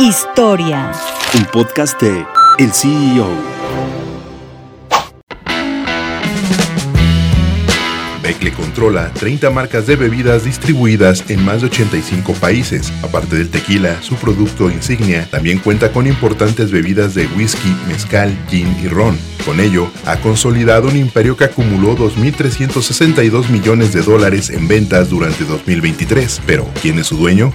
Historia. Un podcast de El CEO. Becle controla 30 marcas de bebidas distribuidas en más de 85 países. Aparte del tequila, su producto insignia también cuenta con importantes bebidas de whisky, mezcal, gin y ron. Con ello, ha consolidado un imperio que acumuló 2.362 millones de dólares en ventas durante 2023. Pero, ¿quién es su dueño?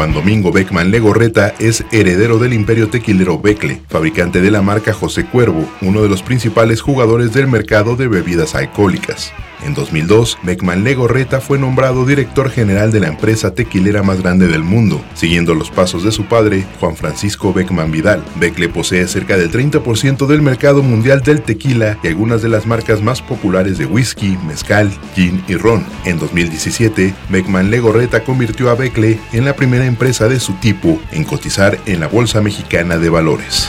Juan Domingo Beckman Legorreta es heredero del imperio tequilero Becle, fabricante de la marca José Cuervo, uno de los principales jugadores del mercado de bebidas alcohólicas. En 2002, Beckman Legorreta fue nombrado director general de la empresa tequilera más grande del mundo, siguiendo los pasos de su padre, Juan Francisco Beckman Vidal. Becle posee cerca del 30% del mercado mundial del tequila y algunas de las marcas más populares de whisky, mezcal, gin y ron. En 2017, Beckman Legorreta convirtió a Becle en la primera empresa de su tipo en cotizar en la Bolsa Mexicana de Valores.